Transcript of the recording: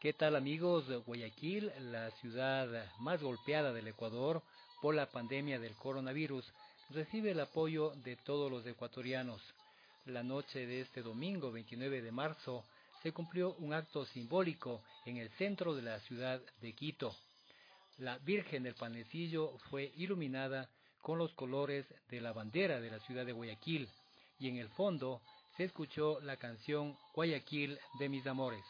¿Qué tal amigos? Guayaquil, la ciudad más golpeada del Ecuador por la pandemia del coronavirus, recibe el apoyo de todos los ecuatorianos. La noche de este domingo 29 de marzo se cumplió un acto simbólico en el centro de la ciudad de Quito. La Virgen del Panecillo fue iluminada con los colores de la bandera de la ciudad de Guayaquil y en el fondo se escuchó la canción Guayaquil de mis amores.